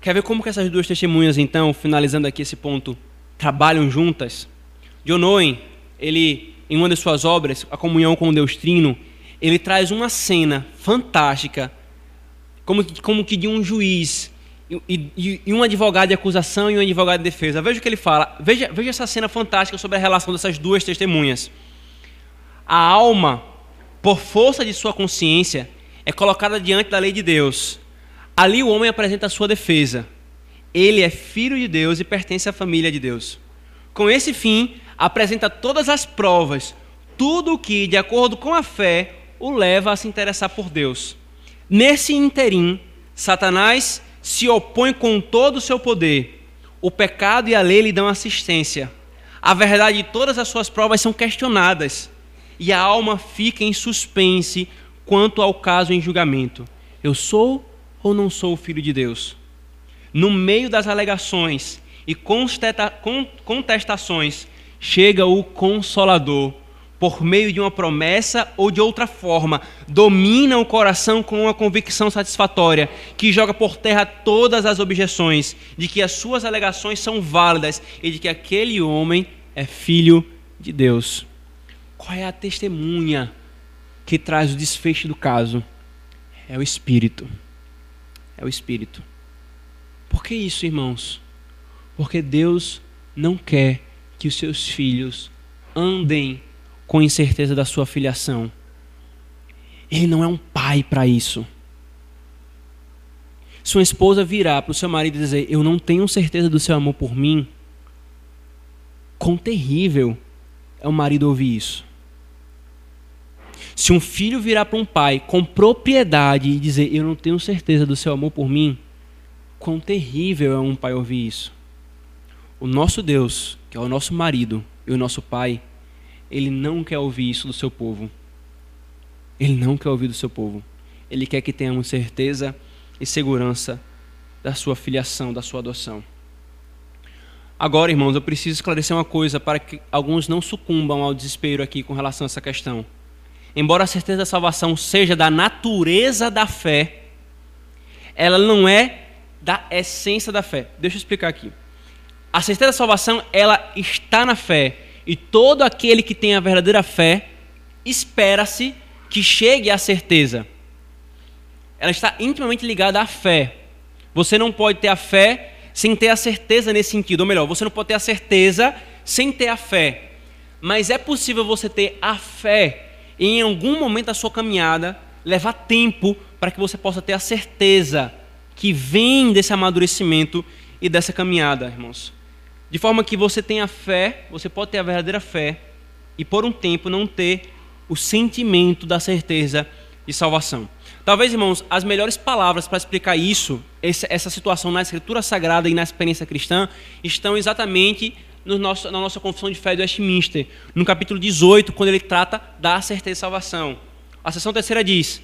Quer ver como que essas duas testemunhas, então, finalizando aqui esse ponto, trabalham juntas? John Owen, ele, em uma de suas obras, A Comunhão com Deus Trino, ele traz uma cena fantástica, como, como que de um juiz e, e, um advogado de acusação e um advogado de defesa. Veja o que ele fala. Veja, veja essa cena fantástica sobre a relação dessas duas testemunhas. A alma, por força de sua consciência, é colocada diante da lei de Deus. Ali o homem apresenta a sua defesa. ele é filho de Deus e pertence à família de Deus. Com esse fim, apresenta todas as provas, tudo o que, de acordo com a fé, o leva a se interessar por Deus. Nesse interim, Satanás se opõe com todo o seu poder. O pecado e a lei lhe dão assistência. A verdade de todas as suas provas são questionadas. E a alma fica em suspense quanto ao caso em julgamento. Eu sou ou não sou o filho de Deus? No meio das alegações e contestações, chega o Consolador, por meio de uma promessa ou de outra forma, domina o coração com uma convicção satisfatória, que joga por terra todas as objeções, de que as suas alegações são válidas e de que aquele homem é filho de Deus. Qual é a testemunha que traz o desfecho do caso? É o Espírito. É o Espírito. Por que isso, irmãos? Porque Deus não quer que os seus filhos andem com incerteza da sua filiação. Ele não é um pai para isso. Se uma esposa virar para o seu marido e dizer: Eu não tenho certeza do seu amor por mim, quão terrível é o marido ouvir isso. Se um filho virar para um pai com propriedade e dizer: Eu não tenho certeza do seu amor por mim, quão terrível é um pai ouvir isso. O nosso Deus, que é o nosso marido e o nosso pai, ele não quer ouvir isso do seu povo. Ele não quer ouvir do seu povo. Ele quer que tenhamos certeza e segurança da sua filiação, da sua adoção. Agora, irmãos, eu preciso esclarecer uma coisa para que alguns não sucumbam ao desespero aqui com relação a essa questão. Embora a certeza da salvação seja da natureza da fé, ela não é da essência da fé. Deixa eu explicar aqui. A certeza da salvação, ela está na fé, e todo aquele que tem a verdadeira fé espera-se que chegue à certeza. Ela está intimamente ligada à fé. Você não pode ter a fé sem ter a certeza nesse sentido. Ou melhor, você não pode ter a certeza sem ter a fé. Mas é possível você ter a fé em algum momento da sua caminhada levar tempo para que você possa ter a certeza que vem desse amadurecimento e dessa caminhada, irmãos. De forma que você tenha fé, você pode ter a verdadeira fé e por um tempo não ter o sentimento da certeza de salvação. Talvez, irmãos, as melhores palavras para explicar isso, essa situação na Escritura Sagrada e na experiência cristã, estão exatamente no nosso, na nossa confissão de fé do Westminster, no capítulo 18, quando ele trata da certeza de salvação. A seção terceira diz: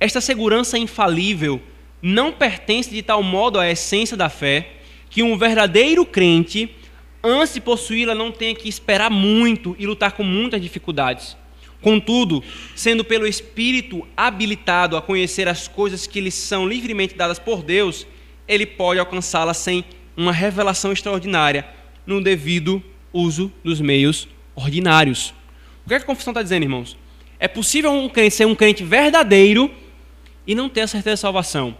Esta segurança infalível não pertence de tal modo à essência da fé que um verdadeiro crente antes de possuí-la, não tenha que esperar muito e lutar com muitas dificuldades. Contudo, sendo pelo Espírito habilitado a conhecer as coisas que lhe são livremente dadas por Deus, ele pode alcançá-las sem uma revelação extraordinária, no devido uso dos meios ordinários. O que, é que a confissão está dizendo, irmãos? É possível um crente ser um crente verdadeiro e não ter a certeza de salvação.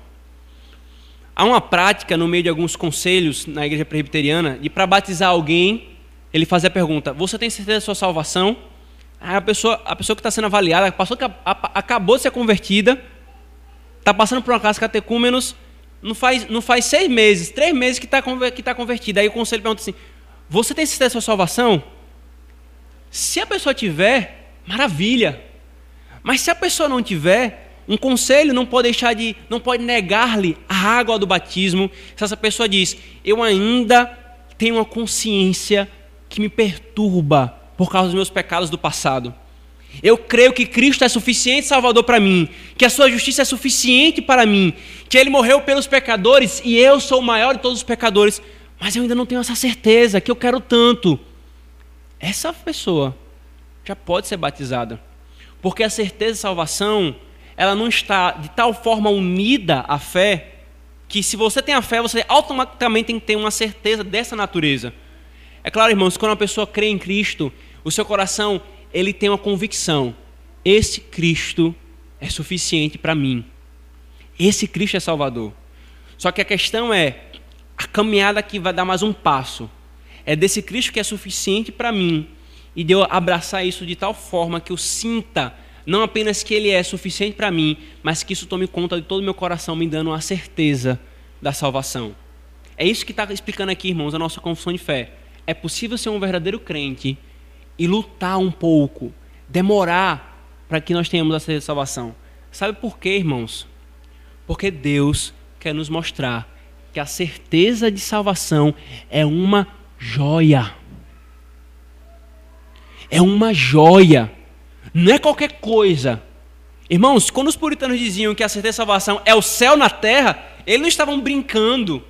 Há uma prática no meio de alguns conselhos na igreja presbiteriana de para batizar alguém, ele fazer a pergunta: Você tem certeza da sua salvação? Aí a pessoa, a pessoa que está sendo avaliada, a, acabou de ser convertida, está passando por uma casa catecúmenos, não faz, não faz seis meses, três meses que está que tá convertida. Aí o conselho pergunta assim: Você tem certeza da sua salvação? Se a pessoa tiver, maravilha. Mas se a pessoa não tiver, um conselho não pode deixar de, não pode negar-lhe a água do batismo. Se essa pessoa diz: "Eu ainda tenho uma consciência que me perturba por causa dos meus pecados do passado. Eu creio que Cristo é suficiente salvador para mim, que a sua justiça é suficiente para mim, que ele morreu pelos pecadores e eu sou o maior de todos os pecadores, mas eu ainda não tenho essa certeza que eu quero tanto. Essa pessoa já pode ser batizada. Porque a certeza de salvação ela não está de tal forma unida à fé que se você tem a fé, você automaticamente tem que ter uma certeza dessa natureza. É claro, irmãos, quando uma pessoa crê em Cristo, o seu coração ele tem uma convicção: esse Cristo é suficiente para mim. Esse Cristo é Salvador. Só que a questão é a caminhada que vai dar mais um passo. É desse Cristo que é suficiente para mim e de eu abraçar isso de tal forma que eu sinta não apenas que Ele é suficiente para mim, mas que isso tome conta de todo o meu coração, me dando a certeza da salvação. É isso que está explicando aqui, irmãos, a nossa confissão de fé. É possível ser um verdadeiro crente e lutar um pouco, demorar para que nós tenhamos a salvação. Sabe por quê, irmãos? Porque Deus quer nos mostrar que a certeza de salvação é uma joia. É uma joia. Não é qualquer coisa. Irmãos, quando os puritanos diziam que a certeza de salvação é o céu na terra, eles não estavam brincando.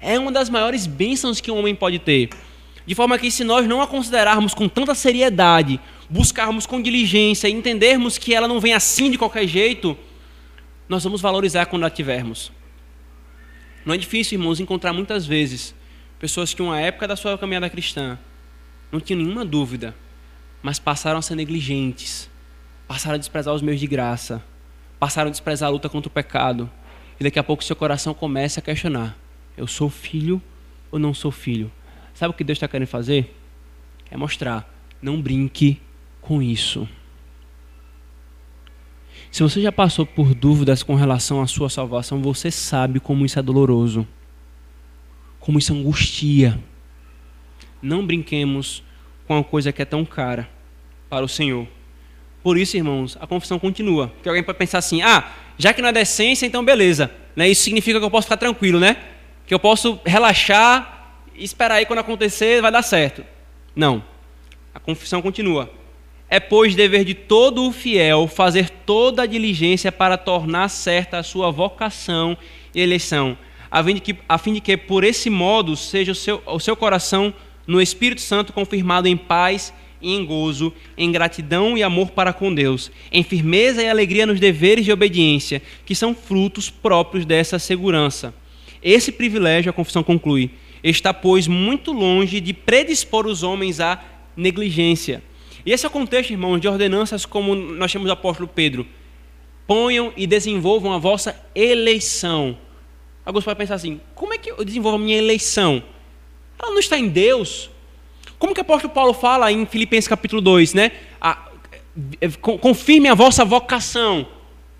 É uma das maiores bênçãos que um homem pode ter. De forma que, se nós não a considerarmos com tanta seriedade, buscarmos com diligência e entendermos que ela não vem assim de qualquer jeito, nós vamos valorizar quando a tivermos. Não é difícil, irmãos, encontrar muitas vezes pessoas que, uma época da sua caminhada cristã, não tinham nenhuma dúvida, mas passaram a ser negligentes, passaram a desprezar os meios de graça, passaram a desprezar a luta contra o pecado, e daqui a pouco seu coração começa a questionar: eu sou filho ou não sou filho? Sabe o que Deus está querendo fazer? É mostrar, não brinque com isso. Se você já passou por dúvidas com relação à sua salvação, você sabe como isso é doloroso, como isso angustia. Não brinquemos com uma coisa que é tão cara para o Senhor. Por isso, irmãos, a confissão continua. Porque alguém pode pensar assim: ah, já que não é decência, então beleza. Né? Isso significa que eu posso ficar tranquilo, né? Que eu posso relaxar e esperar aí quando acontecer, vai dar certo. Não. A confissão continua. É, pois, dever de todo o fiel fazer toda a diligência para tornar certa a sua vocação e eleição, a fim de que, a fim de que por esse modo, seja o seu, o seu coração no Espírito Santo confirmado em paz e em gozo, em gratidão e amor para com Deus, em firmeza e alegria nos deveres de obediência, que são frutos próprios dessa segurança. Esse privilégio, a confissão conclui, está, pois, muito longe de predispor os homens à negligência e esse é o contexto, irmãos, de ordenanças como nós chamamos o apóstolo Pedro. Ponham e desenvolvam a vossa eleição. Alguns podem pensar assim: como é que eu desenvolvo a minha eleição? Ela não está em Deus. Como que o apóstolo Paulo fala em Filipenses capítulo 2, né? A, confirme a vossa vocação.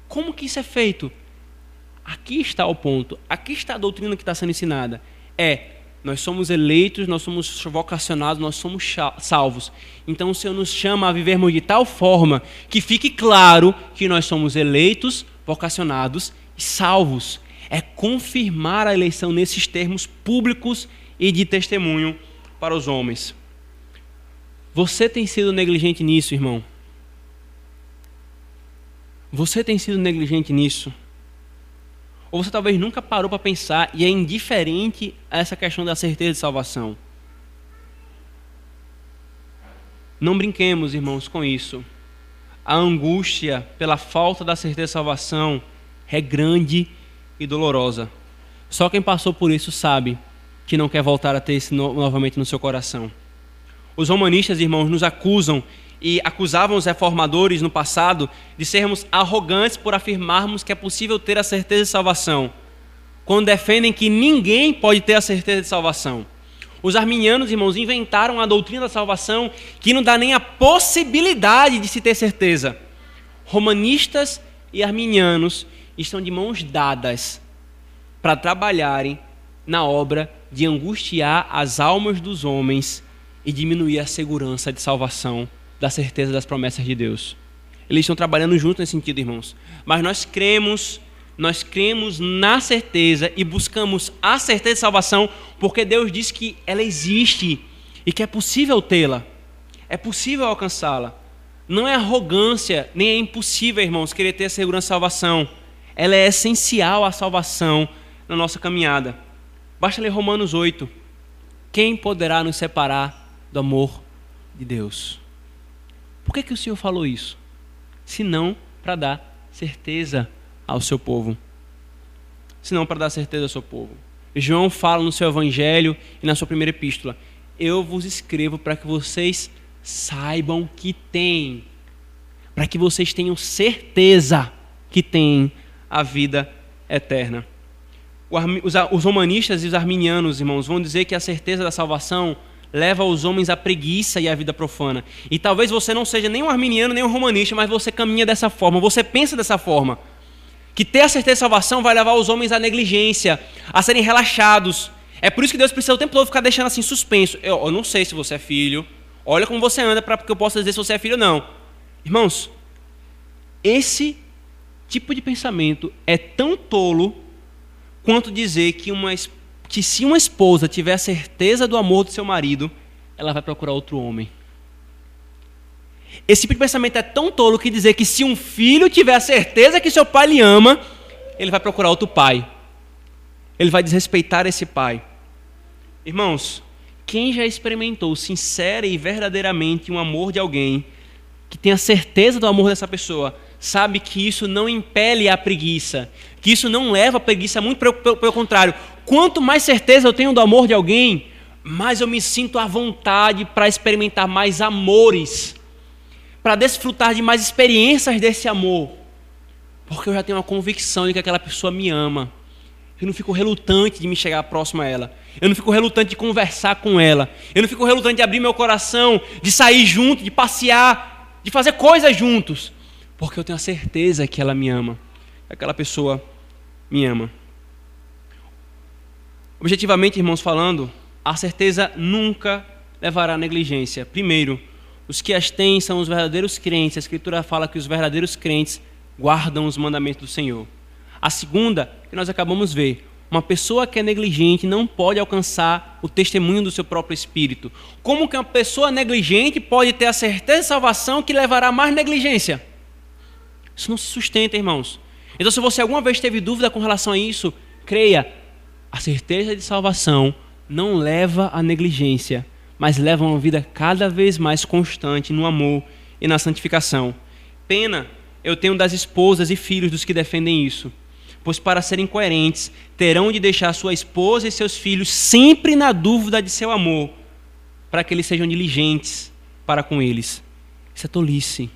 Como que isso é feito? Aqui está o ponto. Aqui está a doutrina que está sendo ensinada. É nós somos eleitos, nós somos vocacionados, nós somos salvos. Então o Senhor nos chama a vivermos de tal forma que fique claro que nós somos eleitos, vocacionados e salvos. É confirmar a eleição nesses termos públicos e de testemunho para os homens. Você tem sido negligente nisso, irmão? Você tem sido negligente nisso? Ou você talvez nunca parou para pensar e é indiferente a essa questão da certeza de salvação. Não brinquemos, irmãos, com isso. A angústia pela falta da certeza de salvação é grande e dolorosa. Só quem passou por isso sabe que não quer voltar a ter isso novamente no seu coração. Os romanistas, irmãos, nos acusam e acusavam os reformadores no passado de sermos arrogantes por afirmarmos que é possível ter a certeza de salvação, quando defendem que ninguém pode ter a certeza de salvação. Os arminianos, irmãos, inventaram a doutrina da salvação que não dá nem a possibilidade de se ter certeza. Romanistas e arminianos estão de mãos dadas para trabalharem na obra de angustiar as almas dos homens e diminuir a segurança de salvação da certeza das promessas de Deus. Eles estão trabalhando juntos nesse sentido, irmãos. Mas nós cremos, nós cremos na certeza e buscamos a certeza de salvação porque Deus diz que ela existe e que é possível tê-la. É possível alcançá-la. Não é arrogância, nem é impossível, irmãos, querer ter a segurança de salvação. Ela é essencial à salvação na nossa caminhada. Basta ler Romanos 8. Quem poderá nos separar do amor de Deus? Por que, que o Senhor falou isso? Senão para dar certeza ao seu povo. Senão para dar certeza ao seu povo. João fala no seu evangelho e na sua primeira epístola: Eu vos escrevo para que vocês saibam que têm, para que vocês tenham certeza que têm a vida eterna. Os romanistas e os arminianos, irmãos, vão dizer que a certeza da salvação leva os homens à preguiça e à vida profana. E talvez você não seja nem um arminiano, nem um romanista, mas você caminha dessa forma, você pensa dessa forma. Que ter a certeza de salvação vai levar os homens à negligência, a serem relaxados. É por isso que Deus precisa o tempo todo ficar deixando assim suspenso. Eu, eu não sei se você é filho. Olha como você anda para que eu possa dizer se você é filho ou não. Irmãos, esse tipo de pensamento é tão tolo quanto dizer que, uma, que se uma esposa tiver a certeza do amor do seu marido, ela vai procurar outro homem. Esse tipo de pensamento é tão tolo que dizer que se um filho tiver a certeza que seu pai lhe ama, ele vai procurar outro pai. Ele vai desrespeitar esse pai. Irmãos, quem já experimentou sincera e verdadeiramente um amor de alguém, que tem a certeza do amor dessa pessoa, sabe que isso não impele a preguiça, que isso não leva a preguiça, muito pelo, pelo, pelo contrário. Quanto mais certeza eu tenho do amor de alguém, mais eu me sinto à vontade para experimentar mais amores, para desfrutar de mais experiências desse amor, porque eu já tenho uma convicção de que aquela pessoa me ama. Eu não fico relutante de me chegar próximo a ela. Eu não fico relutante de conversar com ela. Eu não fico relutante de abrir meu coração, de sair junto, de passear, de fazer coisas juntos. Porque eu tenho a certeza que ela me ama. Aquela pessoa me ama. Objetivamente, irmãos, falando, a certeza nunca levará à negligência. Primeiro, os que as têm são os verdadeiros crentes. A Escritura fala que os verdadeiros crentes guardam os mandamentos do Senhor. A segunda, que nós acabamos de ver, uma pessoa que é negligente não pode alcançar o testemunho do seu próprio espírito. Como que uma pessoa negligente pode ter a certeza de salvação que levará mais negligência? Isso não se sustenta, irmãos. Então, se você alguma vez teve dúvida com relação a isso, creia, a certeza de salvação não leva à negligência, mas leva a uma vida cada vez mais constante no amor e na santificação. Pena eu tenho das esposas e filhos dos que defendem isso pois para serem coerentes, terão de deixar sua esposa e seus filhos sempre na dúvida de seu amor, para que eles sejam diligentes para com eles. Isso é tolice.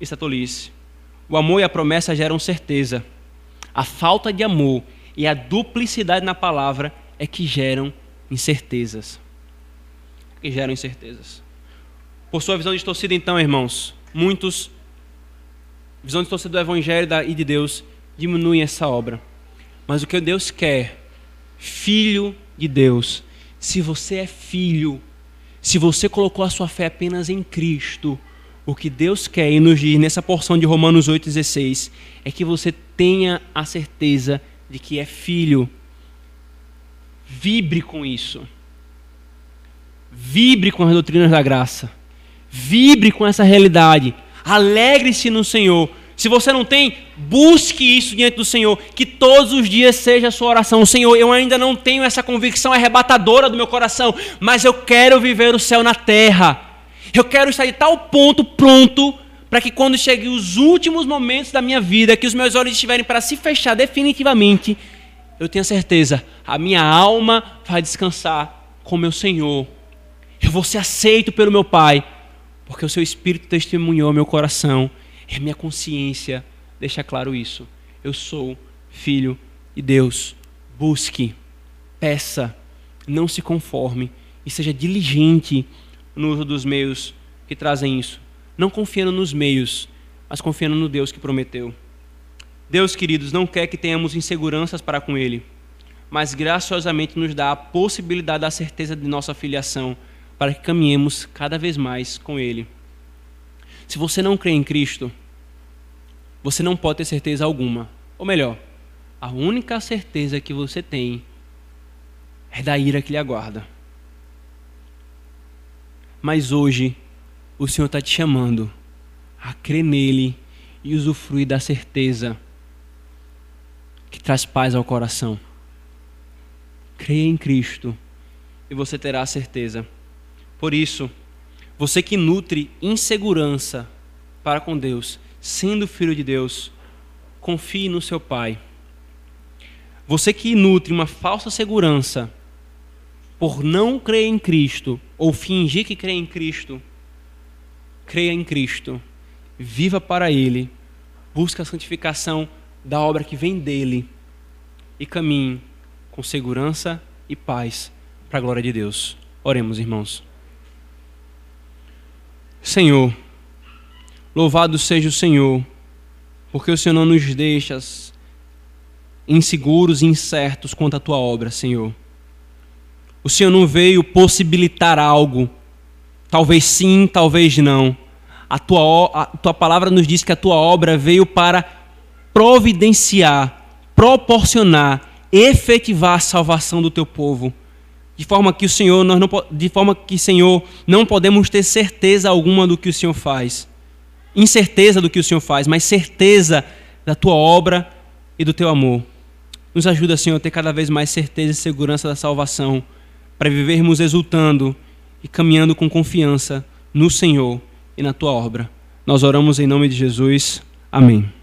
Isso é tolice. O amor e a promessa geram certeza. A falta de amor e a duplicidade na palavra é que geram incertezas. Que geram incertezas. Por sua visão distorcida, então, irmãos, muitos, visão distorcida do Evangelho e de Deus, diminuem essa obra. Mas o que Deus quer, filho de Deus, se você é filho, se você colocou a sua fé apenas em Cristo, o que Deus quer e nos diz nessa porção de Romanos 8,16 é que você tenha a certeza de que é filho. Vibre com isso. Vibre com as doutrinas da graça. Vibre com essa realidade. Alegre-se no Senhor, se você não tem, busque isso diante do Senhor, que todos os dias seja a sua oração. Senhor, eu ainda não tenho essa convicção arrebatadora do meu coração, mas eu quero viver o céu na terra. Eu quero estar de tal ponto pronto para que quando cheguem os últimos momentos da minha vida, que os meus olhos estiverem para se fechar definitivamente, eu tenha certeza, a minha alma vai descansar com meu Senhor. Eu vou ser aceito pelo meu Pai, porque o seu Espírito testemunhou meu coração e a minha consciência deixa claro isso. Eu sou filho de Deus. Busque, peça, não se conforme e seja diligente no uso dos meios que trazem isso. Não confiando nos meios, mas confiando no Deus que prometeu. Deus, queridos, não quer que tenhamos inseguranças para com Ele, mas graciosamente nos dá a possibilidade da certeza de nossa filiação para que caminhemos cada vez mais com Ele. Se você não crê em Cristo, você não pode ter certeza alguma. Ou melhor, a única certeza que você tem é da ira que lhe aguarda. Mas hoje, o Senhor está te chamando a crer nele e usufruir da certeza que traz paz ao coração. Creia em Cristo e você terá a certeza. Por isso, você que nutre insegurança para com Deus, sendo filho de Deus, confie no seu Pai. Você que nutre uma falsa segurança por não crer em Cristo ou fingir que crê em Cristo, creia em Cristo, viva para Ele, busque a santificação da obra que vem dele e caminhe com segurança e paz para a glória de Deus. Oremos, irmãos. Senhor, Louvado seja o Senhor, porque o Senhor não nos deixa inseguros e incertos quanto à tua obra, Senhor. O Senhor não veio possibilitar algo. Talvez sim, talvez não. A tua, a tua palavra nos diz que a tua obra veio para providenciar, proporcionar, efetivar a salvação do teu povo. De forma que o Senhor, nós não, de forma que, Senhor, não podemos ter certeza alguma do que o Senhor faz. Incerteza do que o Senhor faz, mas certeza da tua obra e do teu amor. Nos ajuda, Senhor, a ter cada vez mais certeza e segurança da salvação, para vivermos exultando e caminhando com confiança no Senhor e na tua obra. Nós oramos em nome de Jesus. Amém.